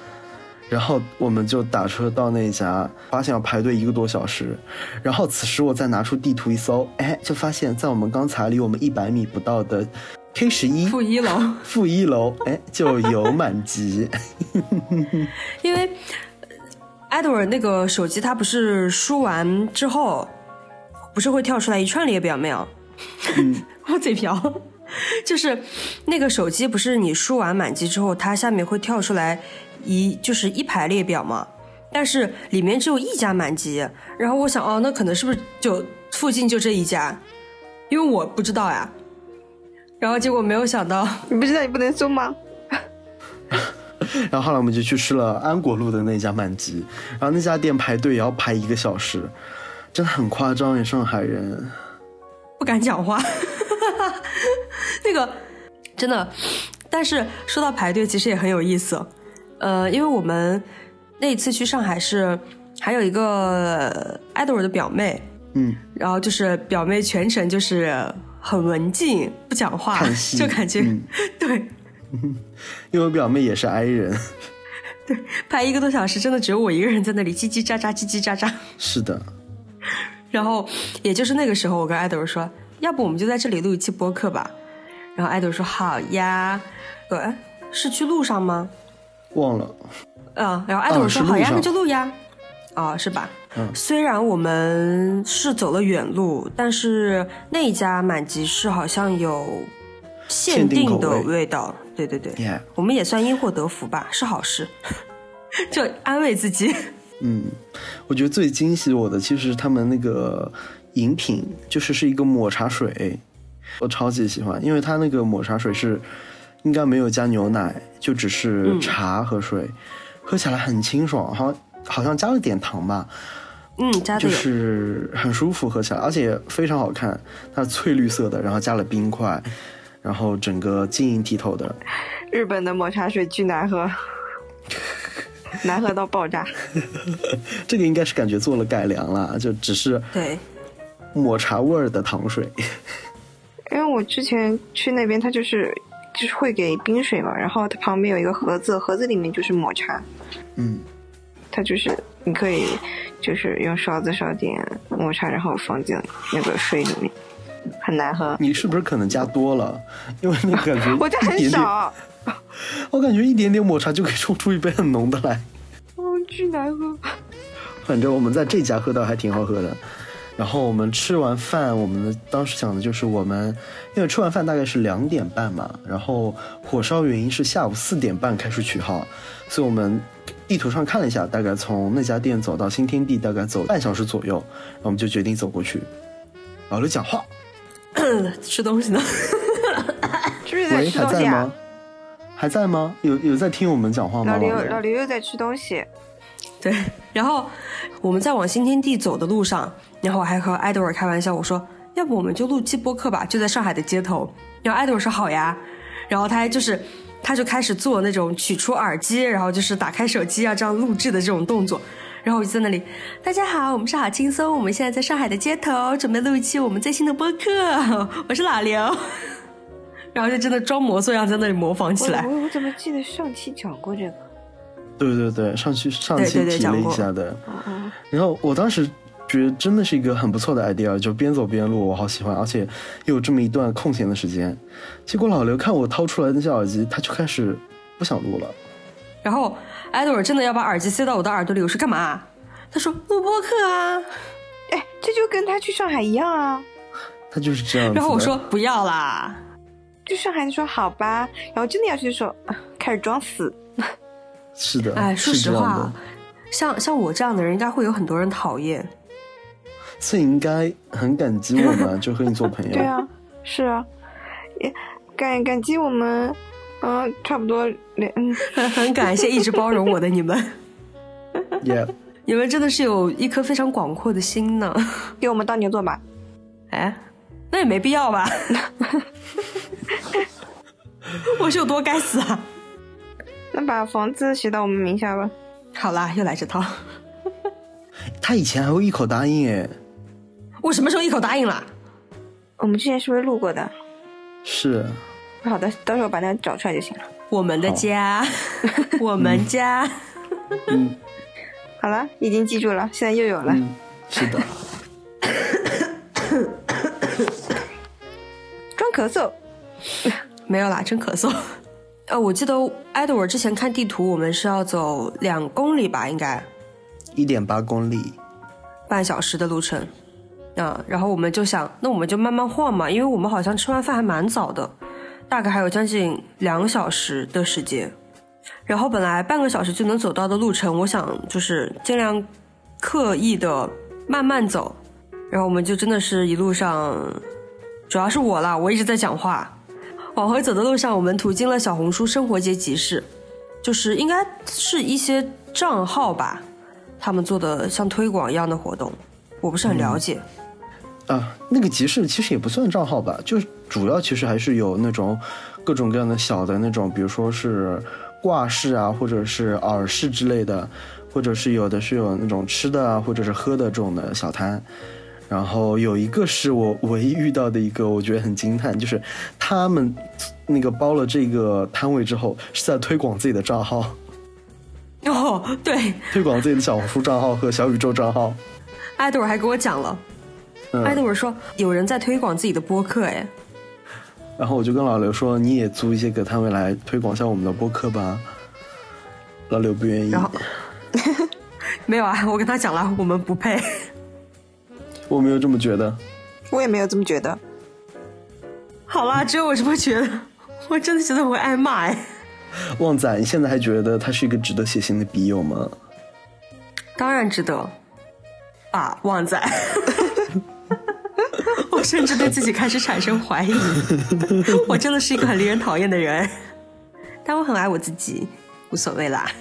然后我们就打车到那家，发现要排队一个多小时。然后此时我再拿出地图一搜，哎，就发现在我们刚才离我们一百米不到的 K 十一负一楼，负一楼，哎，就有满级。[LAUGHS] 因为艾德尔那个手机，它不是输完之后，不是会跳出来一串列表没有？[LAUGHS] 我嘴瓢，就是那个手机不是你输完满级之后，它下面会跳出来一就是一排列表嘛，但是里面只有一家满级，然后我想哦，那可能是不是就附近就这一家？因为我不知道呀。然后结果没有想到，你不知道你不能搜吗？然后后来我们就去吃了安国路的那家满记，然后那家店排队也要排一个小时，真的很夸张耶，上海人。不敢讲话，[LAUGHS] 那个真的。但是说到排队，其实也很有意思。呃，因为我们那一次去上海是还有一个艾德尔的表妹，嗯，然后就是表妹全程就是很文静，不讲话就感觉、嗯 [LAUGHS] 对 [LAUGHS] 因为我表妹也是 I 人，对，拍一个多小时，真的只有我一个人在那里叽叽喳喳，叽叽喳喳。是的，[LAUGHS] 然后也就是那个时候，我跟艾德说，要不我们就在这里录一期播客吧。然后艾德说好呀，呃，是去路上吗？忘了，嗯，然后艾德尔说好呀，那就录呀。啊、是吧？嗯虽然我们是走了远路，但是那一家满级市好像有限限定定的味道。对对对。耶、我们也算因祸得福吧，是好事，[LAUGHS] 就安慰自己。嗯，我觉得最惊喜我的其实是他们那个饮品，就是是一个抹茶水，我超级喜欢，因为它那个抹茶水是应该没有加牛奶，就只是嗯。茶和水，喝起来很清爽，好像好像加了点糖吧，嗯，加的就。是很舒服喝起来，而且非常好看，它是翠绿色的，然后加了冰块，然后整个晶莹剔透的，日本的抹茶水巨难喝，[LAUGHS] 难喝到爆炸。这个应该是感觉做了改良了，就只是对，抹茶味儿的糖水。[LAUGHS] 因为我之前去那边，它就是就是会给冰水嘛，然后它旁边有一个盒子，盒子里面就是抹茶，嗯，它就是你可以就是用勺子勺点抹茶，然后放进那个水里面，很难喝。你是不是可能加多了？因为你感觉 [LAUGHS] 我加很少，[LAUGHS] 我感觉一点点抹茶就可以冲出一杯很浓的来。哦，巨难喝。反正我们在这家喝到还挺好喝的。然后我们吃完饭，我们的当时想的就是我们，因为吃完饭大概是两点半嘛，然后火烧云是下午四点半开始取号，所以我们地图上看了一下，大概从那家店走到新天地大概走半小时左右，然后我们就决定走过去。老刘讲话，[COUGHS] 吃东西呢。是不是在，吃东西啊还在吗？？还在吗？有有在听我们讲话吗？老刘，刘老刘又在吃东西。对，然后我们在往新天地走的路上，然后我还和艾德尔开玩笑，我说要不我们就录期播客吧，就在上海的街头。然后艾德尔说好呀，然后他还就是他就开始做那种取出耳机，然后就是打开手机啊这样录制的这种动作。然后我就在那里，大家好，我们是好轻松，我们现在在上海的街头，准备录一期我们最新的播客。[LAUGHS] 我是老刘，[LAUGHS] 然后就真的装模作样在那里模仿起来。我我怎么记得上期讲过这个？对对对，上期上期提了一下的。嗯然后我当时觉得真的是一个很不错的 idea，就边走边录，我好喜欢，而且又有这么一段空闲的时间。结果老刘看我掏出来那些耳机，他就开始不想录了。然后艾朵尔真的要把耳机塞到我的耳朵里，我说干嘛？他说录播客啊。哎，这就跟他去上海一样啊。他就是这样。然后我说不要啦。去上海的时候好吧，然后真的要去的时候，啊开始装死。是的，哎，说是这样实话的，，像像我这样的人，应该会有很多人讨厌。所以应该很感激我们，就和你做朋友。[LAUGHS] 对啊，是啊，也感感激我们，嗯、差不多连嗯，[LAUGHS] 很感谢一直包容我的你们，，[LAUGHS] Yeah，你们真的是有一颗非常广阔的心呢。[LAUGHS] 给我们当牛做马。哎，那也没必要吧？我是有多该死啊！那把房子写到我们名下吧。好啦，又来这套。他以前还会一口答应哎，我什么时候一口答应了？我们之前是不是录过的？是好的，到时候把那找出来就行了。我们的家，[LAUGHS] 我们家。嗯好了，已经记住了，现在又有了。嗯，是的，[COUGHS] 装咳嗽，没有啦，真咳嗽。呃，[LAUGHS] 我记得艾德尔之前看地图，我们是要走两公里吧，应该一点八公里，半小时的路程。啊，然后我们就想，那我们就慢慢晃嘛，因为我们好像吃完饭还蛮早的，大概还有将近两小时的时间。然后本来半个小时就能走到的路程，我想就是尽量刻意的慢慢走。然后我们就真的是一路上，主要是我啦，我一直在讲话。往回走的路上，我们途经了小红书生活节集市，就是应该是一些账号吧，他们做的像推广一样的活动，我不是很了解。啊，那个集市其实也不算账号吧，就是主要其实还是有那种各种各样的小的那种，比如说是挂饰啊，或者是耳饰之类的，或者是有的是有那种吃的啊，或者是喝的这种的小摊。然后有一个是我唯一遇到的一个，我觉得很惊叹，就是他们那个包了这个摊位之后，是在推广自己的账号，哦，对，推广自己的小红书账号和小宇宙账号。艾德尔还给我讲了，嗯，艾德文说有人在推广自己的播客，哎，然后我就跟老刘说，你也租一些个摊位来推广一下我们的播客吧。老刘不愿意然，后 [LAUGHS] 没有啊，我跟他讲了，我们不配。我没有这么觉得。我也没有这么觉得。好啦，只有我这么觉得，我真的觉得我会挨骂哎。旺仔，你现在还觉得他是一个值得写信的笔友吗？当然值得啊，旺仔。我甚至对自己开始产生怀疑，[LAUGHS] 我真的是一个很令人讨厌的人，但我很爱我自己，无所谓啦。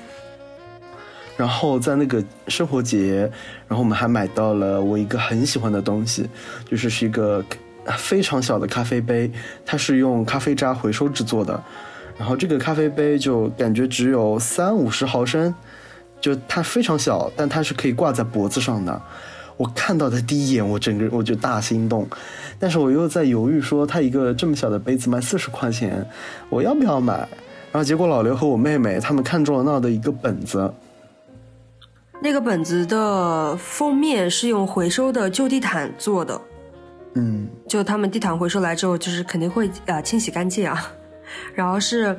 然后在那个生活节，然后我们还买到了我一个很喜欢的东西，就是是一个非常小的咖啡杯，它是用咖啡渣回收制作的。然后这个咖啡杯就感觉只有三五十毫升，就它非常小，但它是可以挂在脖子上的。我看到的第一眼，我整个人我就大心动，但是我又在犹豫，说它一个这么小的杯子卖四十块钱，我要不要买？然后结果老刘和我妹妹他们看中了那儿的一个本子，那个本子的封面是用回收的旧地毯做的，嗯，就他们地毯回收来之后，就是肯定会啊、呃清洗干净啊，[LAUGHS] 然后是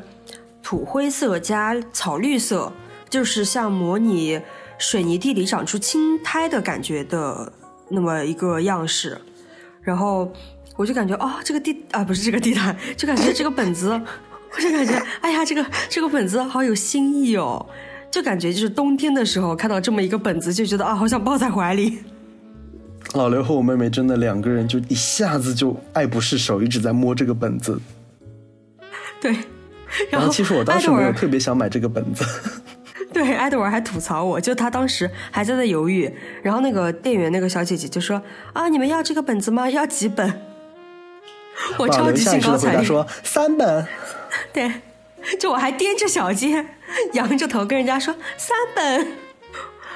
土灰色加草绿色，就是像模拟水泥地里长出青苔的感觉的那么一个样式，然后我就感觉哦，这个地啊不是这个地毯，就感觉这个本子，我就感觉哎呀，这个这个本子好有新意哦。就感觉就是冬天的时候看到这么一个本子，就觉得啊，好想抱在怀里。老刘和我妹妹真的两个人就一下子就爱不释手，一直在摸这个本子。对，然后其实我当时没有特别想买这个本子，对，[LAUGHS] 艾德尔还吐槽我，就他当时还在那犹豫，然后那个店员那个小姐姐就说：“啊，你们要这个本子吗？要几本？”我超级兴高采烈，说 [LAUGHS] 三本。对，就我还踮着小肩，仰着头跟人家说三本。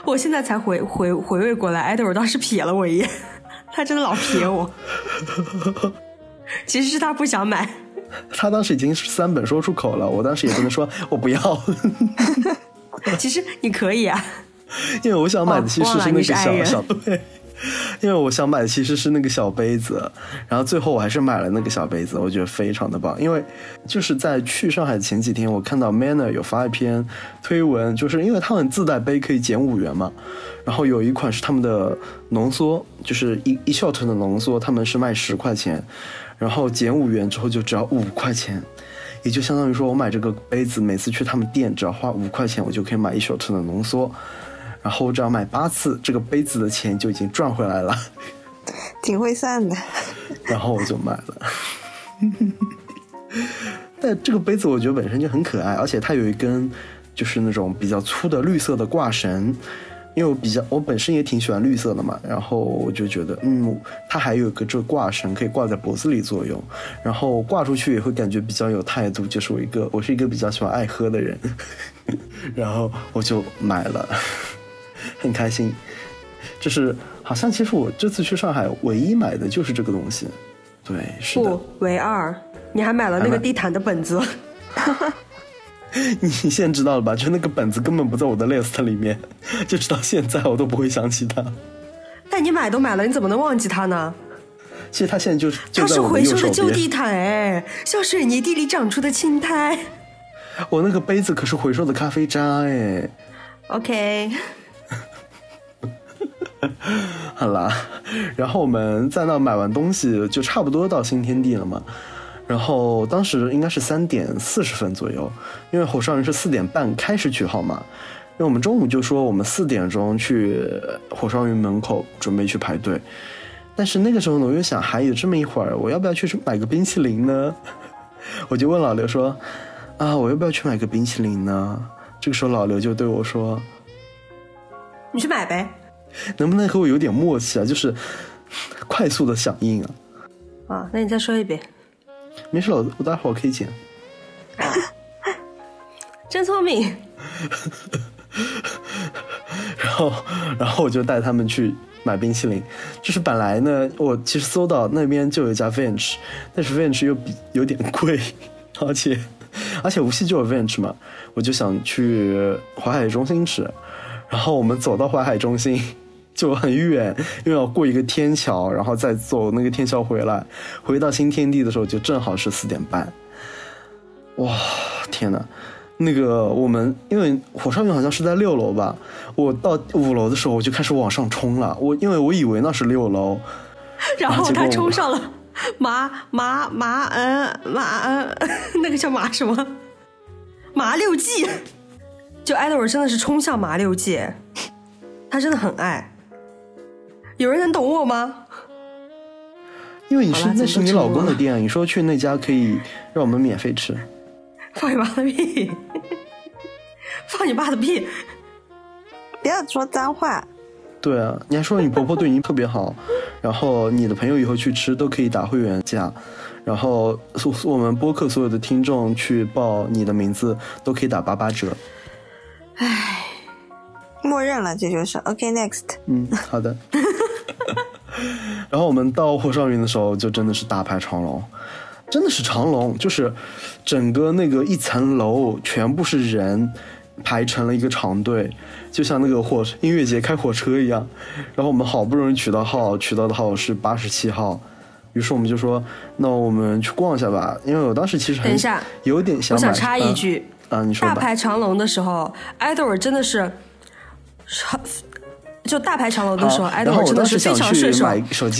我现在才回回回味过来，艾德尔当时瞥了我一眼，他真的老瞥我。其实是他不想买。他当时已经是三本说出口了，我当时也不能说我不要。[LAUGHS] [LAUGHS] 其实你可以啊，因为我想买的其实是那个小小对，[LAUGHS] 因为我想买的其实是那个小杯子，然后最后我还是买了那个小杯子，我觉得非常的棒。因为就是在去上海的前几天，我看到 Manner 有发一篇推文，就是因为他们自带杯可以减五元嘛，然后有一款是他们的浓缩，就是一一 shot 的浓缩，他们是卖十块钱，然后减五元之后就只要五块钱。也就相当于说，我买这个杯子，每次去他们店只要花五块钱，我就可以买一手车的浓缩，然后我只要买八次，这个杯子的钱就已经赚回来了，[LAUGHS] 挺会算的。然后我就买了，[LAUGHS] 但这个杯子我觉得本身就很可爱，而且它有一根就是那种比较粗的绿色的挂绳。因为我比较，我本身也挺喜欢绿色的嘛，然后我就觉得，嗯，它还有个这挂绳可以挂在脖子里作用，然后挂出去也会感觉比较有态度，就是我一个，我是一个比较喜欢爱喝的人，[LAUGHS] 然后我就买了，[LAUGHS] 很开心，就是好像其实我这次去上海唯一买的就是这个东西，对，是的，唯二，你还买了那个地毯的本子。[LAUGHS] [LAUGHS] 你现在知道了吧？就那个本子根本不在我的 list 里面，[LAUGHS] 就直到现在我都不会想起它。但你买都买了，你怎么能忘记它呢？其实它现在就是它是回收的旧地毯哎，像水泥地里长出的青苔。[LAUGHS] 我那个杯子可是回收的咖啡渣哎。OK。好啦，然后我们在那买完东西，就差不多到新天地了嘛。然后当时应该是三点四十分左右，因为火烧云是四点半开始取号嘛。因为我们中午就说我们四点钟去火烧云门口准备去排队，但是那个时候呢，我又想还有这么一会儿，我要不要去买个冰淇淋呢？[LAUGHS] 我就问老刘说：“啊，我要不要去买个冰淇淋呢？”这个时候老刘就对我说：“你去买呗。[LAUGHS] ”能不能和我有点默契啊？就是快速的响应啊！啊，那你再说一遍。没事，我我待会儿可以剪。[LAUGHS] 真聪明。[LAUGHS] 然后，然后我就带他们去买冰淇淋。就是本来呢，我其实搜到那边就有一家 Vench，但是 Vench 又比有点贵，而且而且无锡就有 Vench 嘛，我就想去淮海中心吃。然后我们走到淮海中心。就很远，又要过一个天桥，然后再走那个天桥回来。回到新天地的时候，就正好是四点半。哇，天哪！那个我们因为火烧云好像是在六楼吧，我到五楼的时候我就开始往上冲了。我因为我以为那是六楼，[LAUGHS] 然后他冲上了麻麻麻嗯麻嗯，[LAUGHS] 那个叫麻什么？麻六记。[LAUGHS] 就艾德尔真的是冲向麻六记，他真的很爱。有人能懂我吗？因为你是那是你老公的店，你说去那家可以让我们免费吃。放你妈的屁！放你爸的屁！不要说脏话。对啊，你还说你婆婆对你特别好，然后你的朋友以后去吃都可以打会员价，然后 [LAUGHS] 我们播客所有的听众去报你的名字都可以打八八折。唉，默认了，这就是 OK next。嗯，好的。[LAUGHS] [LAUGHS] 然后我们到火烧云的时候，就真的是大排长龙，真的是长龙，就是整个那个一层楼全部是人排成了一个长队，就像那个火音乐节开火车一样。然后我们好不容易取到号，取到的号是八十七号，于是我们就说：“那我们去逛一下吧。”因为我当时其实等一下有点想，我想插一句啊，你说大排长龙的时候，艾德尔真的是。就大排长龙的时候，艾德真的是非常顺手，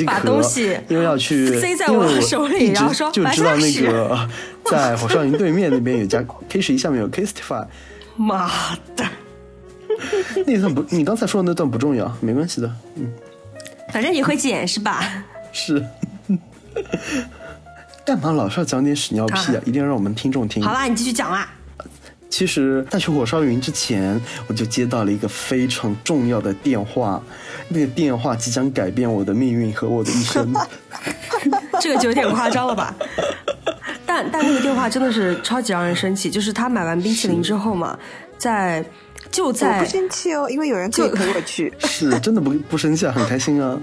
把东西因为要去塞在我手里，然后说就知道那个在火烧云对面那边有家 K 十一，下面有 Kistify。[LAUGHS] 妈的，[LAUGHS] 那段不，你刚才说的那段不重要，没关系的，嗯。反正你会剪是吧？是。[LAUGHS] 干嘛老是要讲点屎尿屁啊？一定要让我们听众听。好啦，你继续讲啦。其实，在去火烧云之前，我就接到了一个非常重要的电话，那个电话即将改变我的命运和我的一生。[LAUGHS] 这个就有点夸张了吧？但但那个电话真的是超级让人生气，就是他买完冰淇淋之后嘛，在就我在不生气哦，因为有人可以就陪我去。是真的不不生气啊，很开心啊。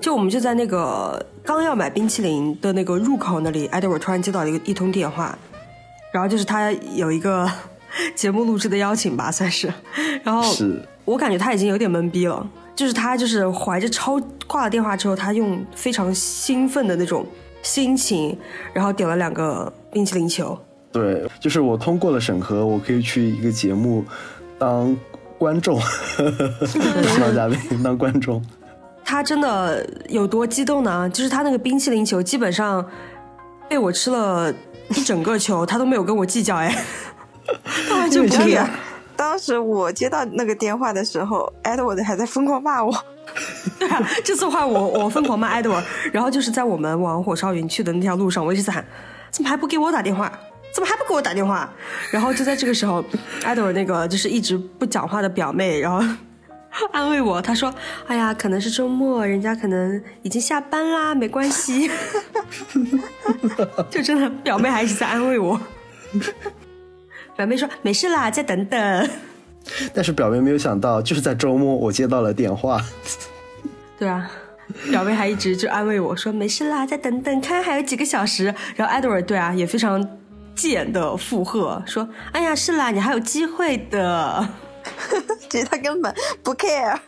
就我们就在那个刚要买冰淇淋的那个入口那里，艾德我突然接到了一个一通电话，然后就是他有一个 [LAUGHS] 节目录制的邀请吧，算是，然后是。我感觉他已经有点懵逼了，就是他就是怀着超挂了电话之后，他用非常兴奋的那种心情，然后点了两个冰淇淋球，对，就是我通过了审核，我可以去一个节目当观众，当 [LAUGHS] 嘉宾当观众。他真的有多激动呢？就是他那个冰淇淋球基本上被我吃了一整个球，他都没有跟我计较哎，他完全不。当时我接到那个电话的时候，Edward 还在疯狂骂我。对啊，这次话我我疯狂骂 Edward，然后就是在我们往火烧云去的那条路上，我一直在喊，怎么还不给我打电话？怎么还不给我打电话？然后就在这个时候，Edward 那个就是一直不讲话的表妹，然后 [LAUGHS] 安慰我，她说：“哎呀，可能是周末，人家可能已经下班啦，没关系。[LAUGHS] ”就真的表妹还一直在安慰我。表妹说：“没事啦，再等等。但是表妹没有想到，就是在周末我接到了电话，”对啊，表妹还一直就安慰我说：“没事啦，再等等，看还有几个小时。”然后 Edward 对啊也非常贱的附和说：“哎呀，是啦，你还有机会的。[LAUGHS] 其实他根本不 care。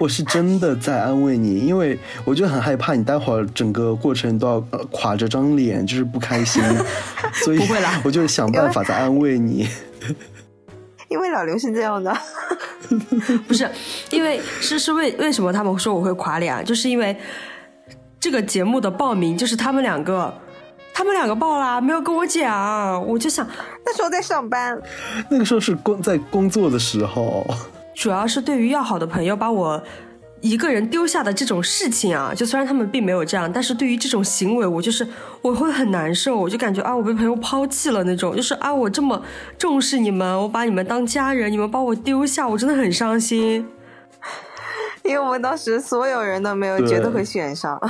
我是真的在安慰你，因为我就很害怕你待会儿整个过程都要呃垮着张脸，就是不开心，[LAUGHS] 所以不会啦我就想办法在安慰你。[LAUGHS] 因为老刘是这样的，[LAUGHS] 不是，因为是是为为什么他们说我会垮脸啊？就是因为这个节目的报名就是他们两个，他们两个报啦，没有跟我讲，我就想那时候在上班，那个时候是工在工作的时候，主要是对于要好的朋友把我一个人丢下的这种事情啊，就虽然他们并没有这样，但是对于这种行为，我就是我会很难受，我就感觉啊，我被朋友抛弃了那种，就是啊，我这么重视你们，我把你们当家人，你们把我丢下，我真的很伤心。因为我们当时所有人都没有觉得会选上，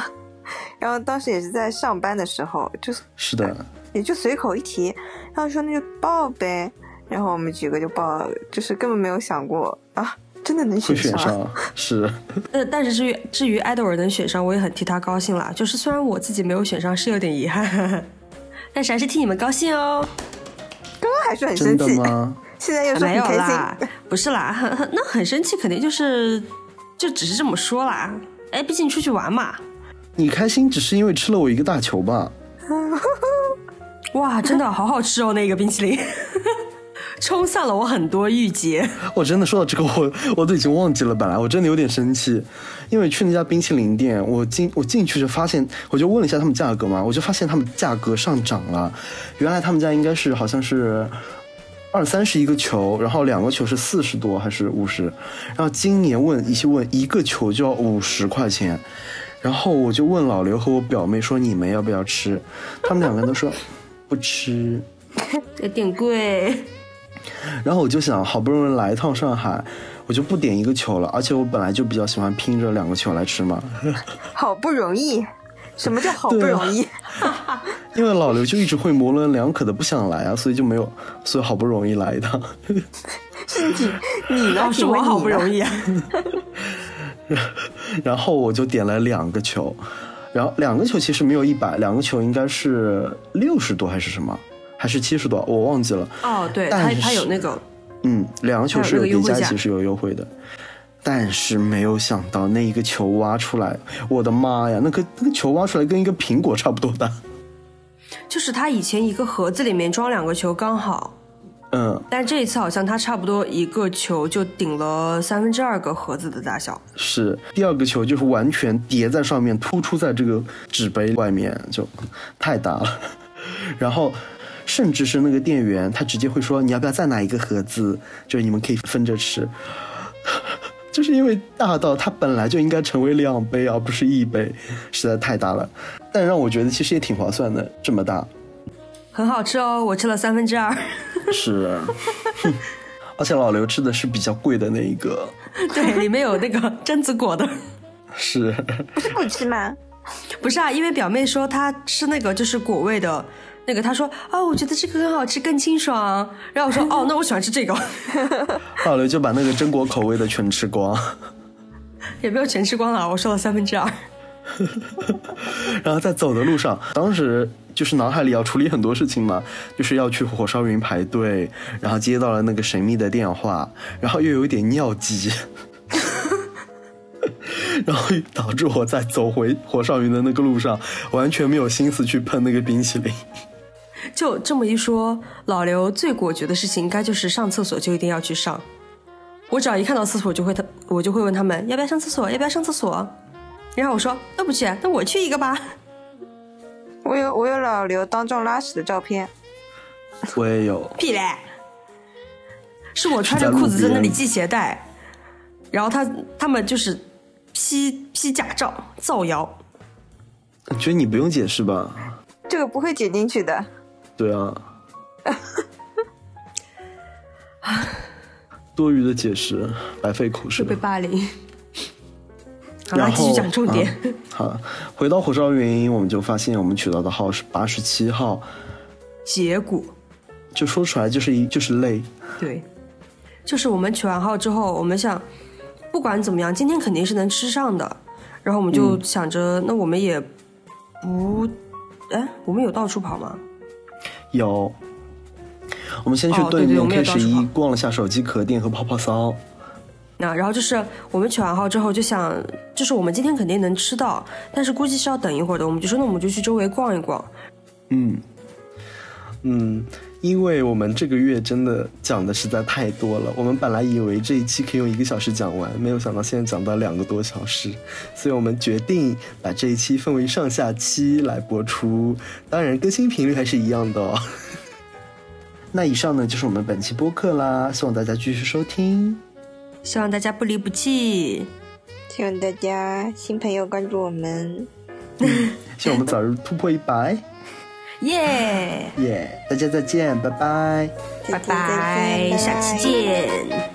然后当时也是在上班的时候，就是是的，也就随口一提，然后说那就报呗，然后我们几个就报，就是根本没有想过啊，真的能选上。选上是。[LAUGHS] 呃，但是至于至于艾德尔能选上，我也很替他高兴啦。就是虽然我自己没有选上，是有点遗憾，[LAUGHS] 但是还是替你们高兴哦。刚刚还是很生气，吗？现在又说没有很开啦心。[LAUGHS] 不是啦，那很生气，肯定就是就只是这么说啦。哎，毕竟出去玩嘛。你开心只是因为吃了我一个大球吧？哇，真的好好吃哦，那个冰淇淋，冲散了我很多郁结。我真的说到这个，[LAUGHS] 我我都已经忘记了。本来我真的有点生气，因为去那家冰淇淋店，我进我进去就发现，我就问了一下他们价格嘛，我就发现他们价格上涨了。原来他们家应该是好像是二三十一个球，然后两个球是四十多还是五十，然后今年问一起问一个球就要五十块钱。然后我就问老刘和我表妹说：“你们要不要吃？”他们两个人都说不吃。[LAUGHS] 有点贵。然后我就想，好不容易来一趟上海，我就不点一个球了。而且我本来就比较喜欢拼着两个球来吃嘛，[LAUGHS] 好不容易，什么叫好不容易？[LAUGHS] 因为老刘就一直会模棱两可的不想来啊，所以就没有，所以好不容易来一趟。[LAUGHS] 是你你呢？哦，是我好不容易。易啊。然后我就点了两个球，然后两个球其实没有一百，两个球应该是六十多还是什么，还是七十多，我忘记了。哦，对，他但是他有那个，嗯，两个球是有叠加一起是有优惠的，但是没有想到那一个球挖出来，我的妈呀，那个那个球挖出来跟一个苹果差不多大。[LAUGHS] 就是他以前一个盒子里面装两个球刚好，嗯，但这一次好像它差不多一个球就顶了三分之二个盒子的大小。是第二个球就是完全叠在上面，突出在这个纸杯外面，就太大了。[LAUGHS] 然后，甚至是那个店员，他直接会说：“你要不要再拿一个盒子？就是你们可以分着吃。[LAUGHS] ”就是因为大到它本来就应该成为两杯，而不是一杯，实在太大了。但让我觉得其实也挺划算的，这么大。很好吃哦，我吃了三分之二。是，而且老刘吃的是比较贵的那一个，[LAUGHS] 对，里面有那个榛子果的。是，不是不吃吗？不是啊，因为表妹说她吃那个就是果味的，那个他说啊，我觉得这个很好吃，更清爽。然后我说哦，那我喜欢吃这个，[LAUGHS] 老刘就把那个榛果口味的全吃光，也没有全吃光了，我说了三分之二。[LAUGHS] 然后在走的路上，当时就是脑海里要处理很多事情嘛，就是要去火烧云排队，然后接到了那个神秘的电话，然后又有一点尿急。[LAUGHS] 然后导致我在走回火烧云的那个路上，完全没有心思去碰那个冰淇淋。就这么一说，老刘最果决的事情，应该就是上厕所就一定要去上。我只要一看到厕所，就会他我就会问他们要不要上厕所，要不要上厕所。然后我说那不去，那我去一个吧。我有我有老刘当众拉屎的照片，我也有，屁嘞！是我穿着裤子在那里系鞋带，然后他他们就是批批假照造谣。觉得你不用解释吧？这个不会剪进去的。对啊，[LAUGHS] 多余的解释白费口舌会被。霸凌。好了，继续讲重点。啊好，回到火烧云，我们就发现我们取到的号是八十七号，结果，就说出来就是一就是累。对，就是我们取完号之后，我们想，不管怎么样，今天肯定是能吃上的。然后我们就想着，那我们也不，哎，我们有到处跑吗？有，我们先去哦对对面 K 十一逛了下手机壳店和泡泡骚。那然后就是我们取完号之后就想，就是我们今天肯定能吃到，但是估计是要等一会儿的。我们就说，那我们就去周围逛一逛。嗯嗯，因为我们这个月真的讲的实在太多了，我们本来以为这一期可以用一个小时讲完，没有想到现在讲到两个多小时，所以我们决定把这一期分为上下期来播出，当然更新频率还是一样的哦。[LAUGHS] 那以上呢就是我们本期播客啦，希望大家继续收听。希望大家不离不弃。希望大家新朋友关注我们，希望我们早日突破一百，耶、耶！大家再见，拜拜。拜拜，下期见。